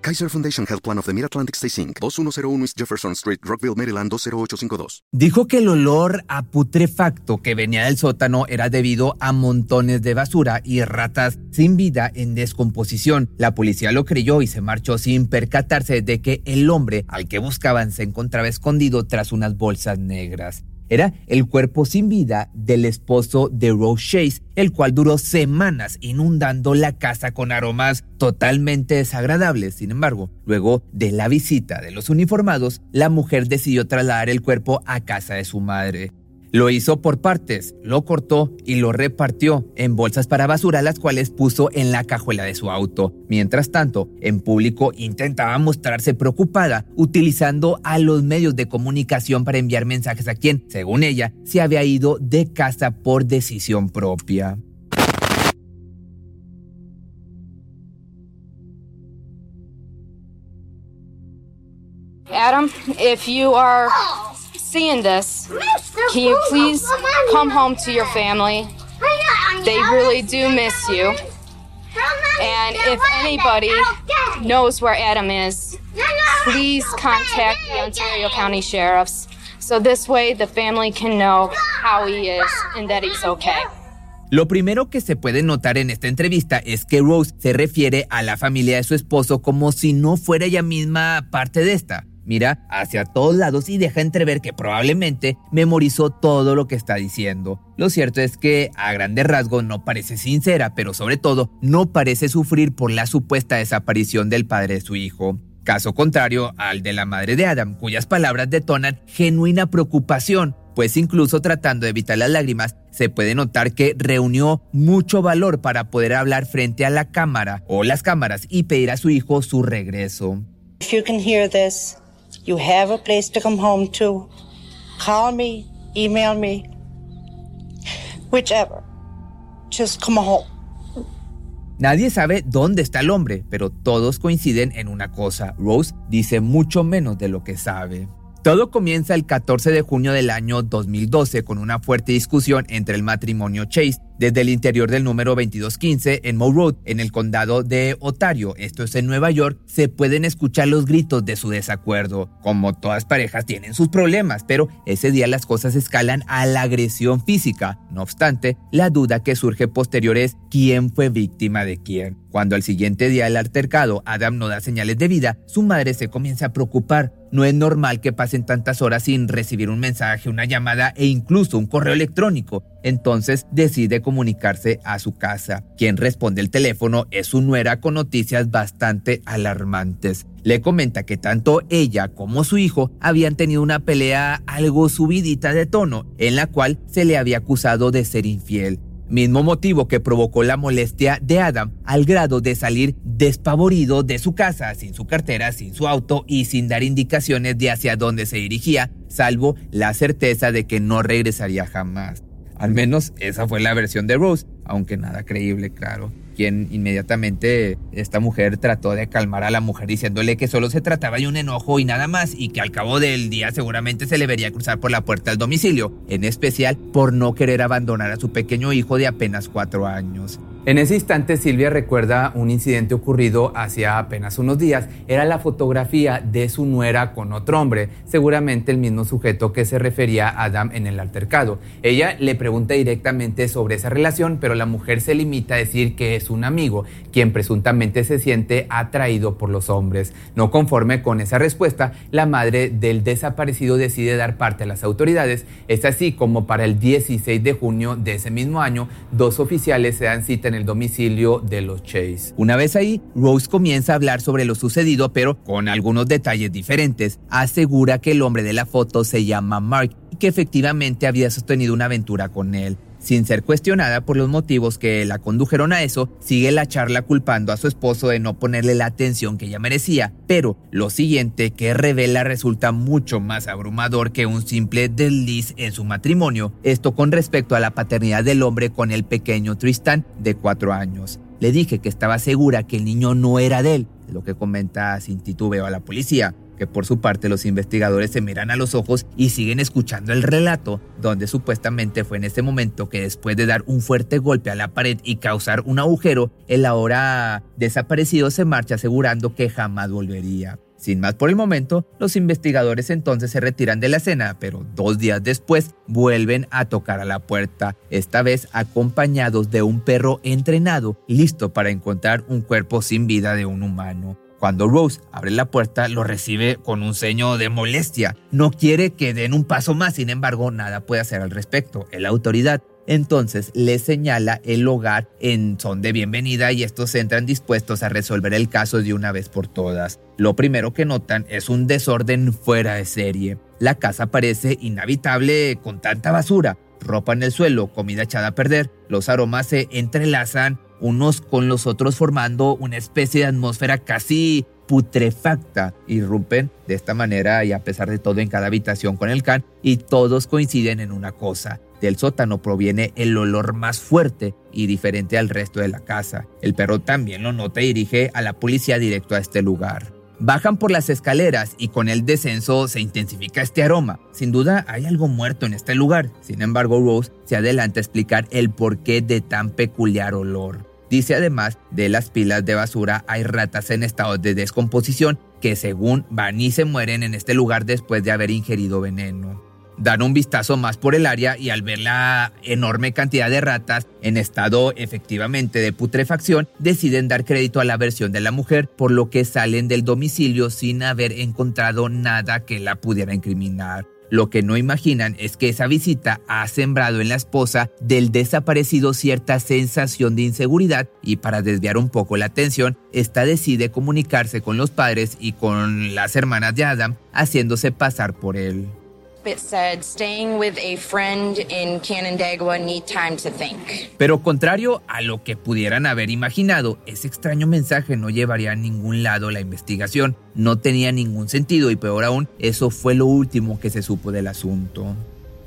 Kaiser Foundation Health Plan of the Mid-Atlantic Stay Inc., 2101 East Jefferson Street, Rockville, Maryland 20852. Dijo que el olor a putrefacto que venía del sótano era debido a montones de basura y ratas sin vida en descomposición. La policía lo creyó y se marchó sin percatarse de que el hombre al que buscaban se encontraba escondido tras unas bolsas negras era el cuerpo sin vida del esposo de Rose Chase, el cual duró semanas inundando la casa con aromas totalmente desagradables. Sin embargo, luego de la visita de los uniformados, la mujer decidió trasladar el cuerpo a casa de su madre. Lo hizo por partes, lo cortó y lo repartió en bolsas para basura, las cuales puso en la cajuela de su auto. Mientras tanto, en público intentaba mostrarse preocupada, utilizando a los medios de comunicación para enviar mensajes a quien, según ella, se había ido de casa por decisión propia. Adam, if you are seeing this, can you please come home to your family? They really do miss you. And if anybody knows where Adam is, please contact the Ontario County Sheriffs so this way the family can know how he is and that he's okay. Lo primero que se puede notar en esta entrevista es que Rose se refiere a la familia de su esposo como si no fuera ella misma parte de esta. Mira hacia todos lados y deja entrever que probablemente memorizó todo lo que está diciendo. Lo cierto es que a grandes rasgos no parece sincera, pero sobre todo no parece sufrir por la supuesta desaparición del padre de su hijo. Caso contrario al de la madre de Adam, cuyas palabras detonan genuina preocupación, pues incluso tratando de evitar las lágrimas, se puede notar que reunió mucho valor para poder hablar frente a la cámara o las cámaras y pedir a su hijo su regreso. You have a place to come home to. Call me, email me, whichever. Just come home. Nadie sabe dónde está el hombre, pero todos coinciden en una cosa. Rose dice mucho menos de lo que sabe. Todo comienza el 14 de junio del año 2012 con una fuerte discusión entre el matrimonio Chase desde el interior del número 2215 en Moe Road, en el condado de Ontario, esto es en Nueva York, se pueden escuchar los gritos de su desacuerdo. Como todas parejas tienen sus problemas, pero ese día las cosas escalan a la agresión física. No obstante, la duda que surge posterior es quién fue víctima de quién. Cuando al siguiente día del altercado Adam no da señales de vida, su madre se comienza a preocupar. No es normal que pasen tantas horas sin recibir un mensaje, una llamada e incluso un correo electrónico. Entonces decide comunicarse a su casa. Quien responde el teléfono es su nuera con noticias bastante alarmantes. Le comenta que tanto ella como su hijo habían tenido una pelea algo subidita de tono, en la cual se le había acusado de ser infiel. Mismo motivo que provocó la molestia de Adam al grado de salir despavorido de su casa, sin su cartera, sin su auto y sin dar indicaciones de hacia dónde se dirigía, salvo la certeza de que no regresaría jamás. Al menos esa fue la versión de Rose, aunque nada creíble, claro. Quien inmediatamente esta mujer trató de calmar a la mujer diciéndole que solo se trataba de un enojo y nada más y que al cabo del día seguramente se le vería cruzar por la puerta del domicilio, en especial por no querer abandonar a su pequeño hijo de apenas cuatro años. En ese instante Silvia recuerda un incidente ocurrido hacía apenas unos días. Era la fotografía de su nuera con otro hombre, seguramente el mismo sujeto que se refería a Adam en el altercado. Ella le pregunta directamente sobre esa relación, pero la mujer se limita a decir que es un amigo, quien presuntamente se siente atraído por los hombres. No conforme con esa respuesta, la madre del desaparecido decide dar parte a las autoridades. Es así como para el 16 de junio de ese mismo año, dos oficiales se dan cita en el domicilio de los Chase. Una vez ahí, Rose comienza a hablar sobre lo sucedido, pero con algunos detalles diferentes. Asegura que el hombre de la foto se llama Mark y que efectivamente había sostenido una aventura con él. Sin ser cuestionada por los motivos que la condujeron a eso, sigue la charla culpando a su esposo de no ponerle la atención que ella merecía, pero lo siguiente que revela resulta mucho más abrumador que un simple desliz en su matrimonio, esto con respecto a la paternidad del hombre con el pequeño Tristan de cuatro años. Le dije que estaba segura que el niño no era de él, lo que comenta sin titubeo a la policía que por su parte los investigadores se miran a los ojos y siguen escuchando el relato, donde supuestamente fue en ese momento que después de dar un fuerte golpe a la pared y causar un agujero, el ahora desaparecido se marcha asegurando que jamás volvería. Sin más por el momento, los investigadores entonces se retiran de la escena, pero dos días después vuelven a tocar a la puerta, esta vez acompañados de un perro entrenado, listo para encontrar un cuerpo sin vida de un humano. Cuando Rose abre la puerta, lo recibe con un ceño de molestia. No quiere que den un paso más, sin embargo, nada puede hacer al respecto. Es la autoridad. Entonces le señala el hogar en son de bienvenida y estos entran dispuestos a resolver el caso de una vez por todas. Lo primero que notan es un desorden fuera de serie. La casa parece inhabitable con tanta basura, ropa en el suelo, comida echada a perder, los aromas se entrelazan unos con los otros formando una especie de atmósfera casi putrefacta. Irrumpen de esta manera y a pesar de todo en cada habitación con el can y todos coinciden en una cosa. Del sótano proviene el olor más fuerte y diferente al resto de la casa. El perro también lo nota y dirige a la policía directo a este lugar. Bajan por las escaleras y con el descenso se intensifica este aroma. Sin duda hay algo muerto en este lugar. Sin embargo, Rose se adelanta a explicar el porqué de tan peculiar olor. Dice además, de las pilas de basura hay ratas en estado de descomposición que según van y se mueren en este lugar después de haber ingerido veneno. Dan un vistazo más por el área y al ver la enorme cantidad de ratas en estado efectivamente de putrefacción, deciden dar crédito a la versión de la mujer, por lo que salen del domicilio sin haber encontrado nada que la pudiera incriminar. Lo que no imaginan es que esa visita ha sembrado en la esposa del desaparecido cierta sensación de inseguridad y para desviar un poco la atención, esta decide comunicarse con los padres y con las hermanas de Adam, haciéndose pasar por él. Pero contrario a lo que pudieran haber imaginado, ese extraño mensaje no llevaría a ningún lado la investigación. No tenía ningún sentido y peor aún, eso fue lo último que se supo del asunto.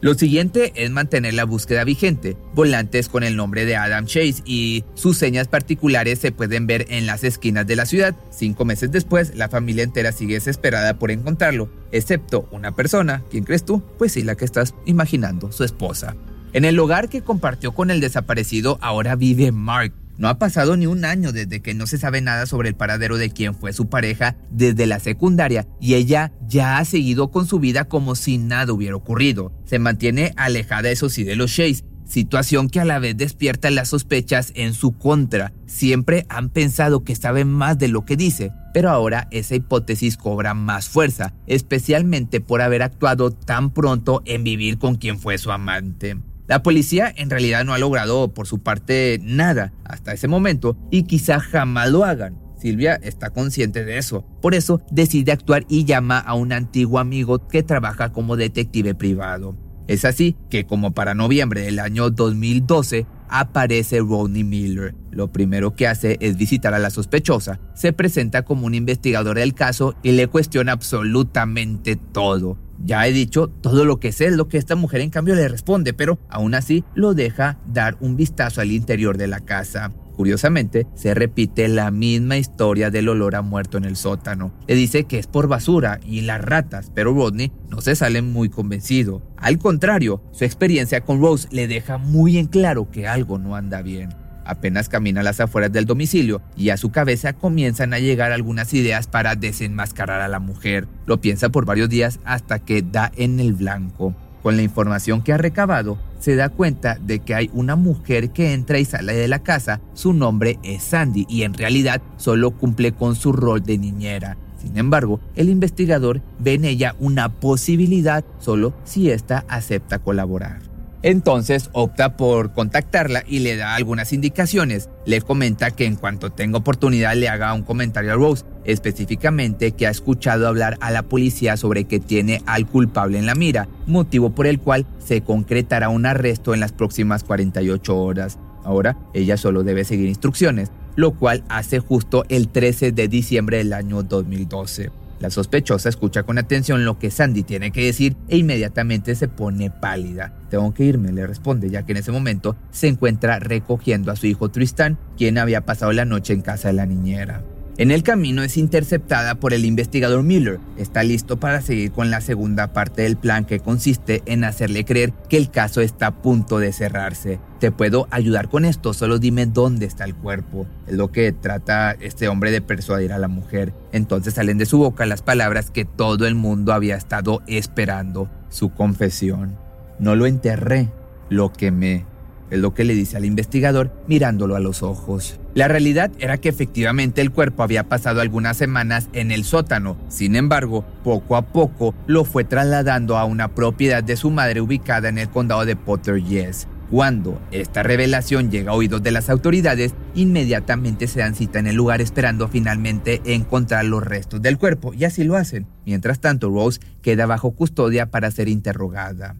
Lo siguiente es mantener la búsqueda vigente, volantes con el nombre de Adam Chase y sus señas particulares se pueden ver en las esquinas de la ciudad. Cinco meses después, la familia entera sigue desesperada por encontrarlo, excepto una persona, ¿quién crees tú? Pues sí, la que estás imaginando, su esposa. En el hogar que compartió con el desaparecido ahora vive Mark, no ha pasado ni un año desde que no se sabe nada sobre el paradero de quien fue su pareja desde la secundaria y ella ya ha seguido con su vida como si nada hubiera ocurrido. Se mantiene alejada eso sí de los Shays, situación que a la vez despierta las sospechas en su contra. Siempre han pensado que sabe más de lo que dice, pero ahora esa hipótesis cobra más fuerza, especialmente por haber actuado tan pronto en vivir con quien fue su amante. La policía en realidad no ha logrado por su parte nada hasta ese momento y quizá jamás lo hagan. Silvia está consciente de eso. Por eso decide actuar y llama a un antiguo amigo que trabaja como detective privado. Es así que como para noviembre del año 2012 aparece Rodney Miller. Lo primero que hace es visitar a la sospechosa, se presenta como un investigador del caso y le cuestiona absolutamente todo. Ya he dicho todo lo que sé es lo que esta mujer en cambio le responde, pero aún así lo deja dar un vistazo al interior de la casa. Curiosamente, se repite la misma historia del olor a muerto en el sótano. Le dice que es por basura y las ratas, pero Rodney no se sale muy convencido. Al contrario, su experiencia con Rose le deja muy en claro que algo no anda bien. Apenas camina a las afueras del domicilio y a su cabeza comienzan a llegar algunas ideas para desenmascarar a la mujer. Lo piensa por varios días hasta que da en el blanco. Con la información que ha recabado, se da cuenta de que hay una mujer que entra y sale de la casa. Su nombre es Sandy y en realidad solo cumple con su rol de niñera. Sin embargo, el investigador ve en ella una posibilidad solo si ésta acepta colaborar. Entonces opta por contactarla y le da algunas indicaciones. Le comenta que en cuanto tenga oportunidad le haga un comentario a Rose, específicamente que ha escuchado hablar a la policía sobre que tiene al culpable en la mira, motivo por el cual se concretará un arresto en las próximas 48 horas. Ahora ella solo debe seguir instrucciones, lo cual hace justo el 13 de diciembre del año 2012. La sospechosa escucha con atención lo que Sandy tiene que decir e inmediatamente se pone pálida. Tengo que irme, le responde, ya que en ese momento se encuentra recogiendo a su hijo Tristan, quien había pasado la noche en casa de la niñera. En el camino es interceptada por el investigador Miller. Está listo para seguir con la segunda parte del plan que consiste en hacerle creer que el caso está a punto de cerrarse. Te puedo ayudar con esto, solo dime dónde está el cuerpo. Es lo que trata este hombre de persuadir a la mujer. Entonces salen de su boca las palabras que todo el mundo había estado esperando, su confesión. No lo enterré, lo quemé es lo que le dice al investigador mirándolo a los ojos. La realidad era que efectivamente el cuerpo había pasado algunas semanas en el sótano, sin embargo, poco a poco lo fue trasladando a una propiedad de su madre ubicada en el condado de Potter Yes. Cuando esta revelación llega a oídos de las autoridades, inmediatamente se dan cita en el lugar esperando finalmente encontrar los restos del cuerpo, y así lo hacen. Mientras tanto, Rose queda bajo custodia para ser interrogada.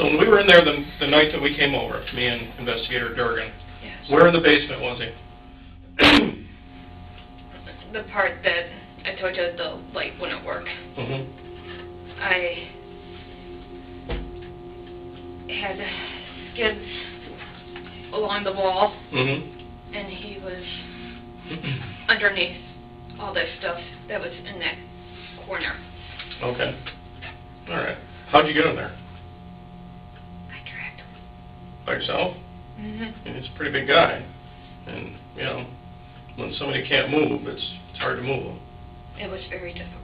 So when we were in there the, the night that we came over, me and investigator Durgan, yes. where in the basement was he? the part that I told you the light wouldn't work. Mm-hmm. I had skids along the wall, mm-hmm. and he was underneath all this stuff that was in that corner. Okay. All right. How'd you get in there? By yourself. Mm-hmm. And he's a pretty big guy. And, you know, when somebody can't move, it's, it's hard to move It was very difficult.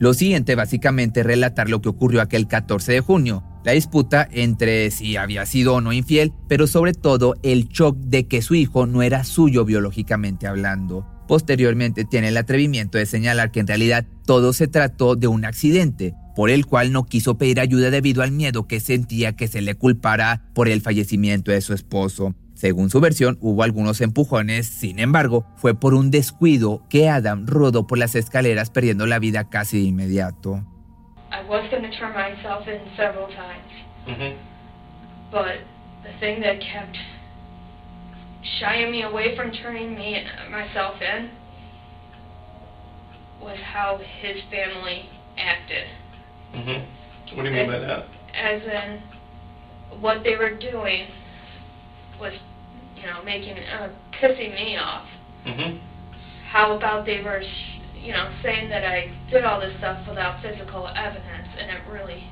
Lo siguiente básicamente es relatar lo que ocurrió aquel 14 de junio, la disputa entre si había sido o no infiel, pero sobre todo el shock de que su hijo no era suyo biológicamente hablando. Posteriormente tiene el atrevimiento de señalar que en realidad todo se trató de un accidente, por el cual no quiso pedir ayuda debido al miedo que sentía que se le culpara por el fallecimiento de su esposo. Según su versión, hubo algunos empujones, sin embargo, fue por un descuido que Adam rodó por las escaleras perdiendo la vida casi de inmediato. I was going to turn myself in several times. But the thing that kept shying me away from turning me myself in was how his family acted. Mm-hmm. What do you mean by that? As in, what they were doing was, you know, making, uh, pissing me off. Mm-hmm. How about they were, you know, saying that I did all this stuff without physical evidence, and it really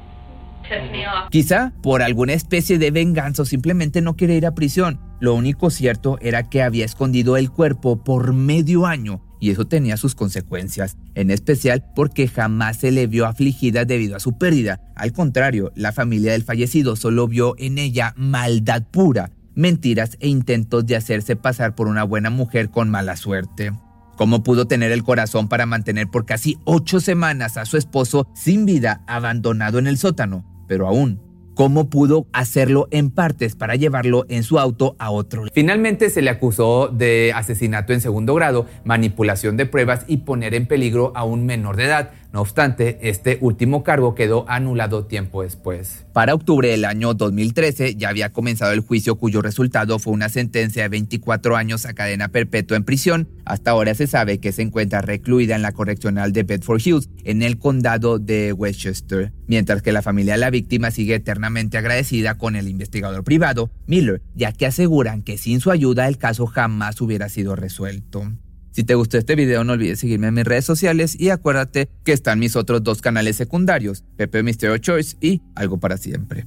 pissed me mm-hmm. off. Quizá por alguna especie de venganza o simplemente no quiere ir a prisión. Lo único cierto era que había escondido el cuerpo por medio año y eso tenía sus consecuencias, en especial porque jamás se le vio afligida debido a su pérdida. Al contrario, la familia del fallecido solo vio en ella maldad pura, mentiras e intentos de hacerse pasar por una buena mujer con mala suerte. ¿Cómo pudo tener el corazón para mantener por casi ocho semanas a su esposo sin vida abandonado en el sótano? Pero aún cómo pudo hacerlo en partes para llevarlo en su auto a otro. Finalmente se le acusó de asesinato en segundo grado, manipulación de pruebas y poner en peligro a un menor de edad. No obstante, este último cargo quedó anulado tiempo después. Para octubre del año 2013 ya había comenzado el juicio cuyo resultado fue una sentencia de 24 años a cadena perpetua en prisión. Hasta ahora se sabe que se encuentra recluida en la correccional de Bedford Hills, en el condado de Westchester, mientras que la familia de la víctima sigue eternamente agradecida con el investigador privado, Miller, ya que aseguran que sin su ayuda el caso jamás hubiera sido resuelto. Si te gustó este video no olvides seguirme en mis redes sociales y acuérdate que están mis otros dos canales secundarios, Pepe Mysterio Choice y Algo para Siempre.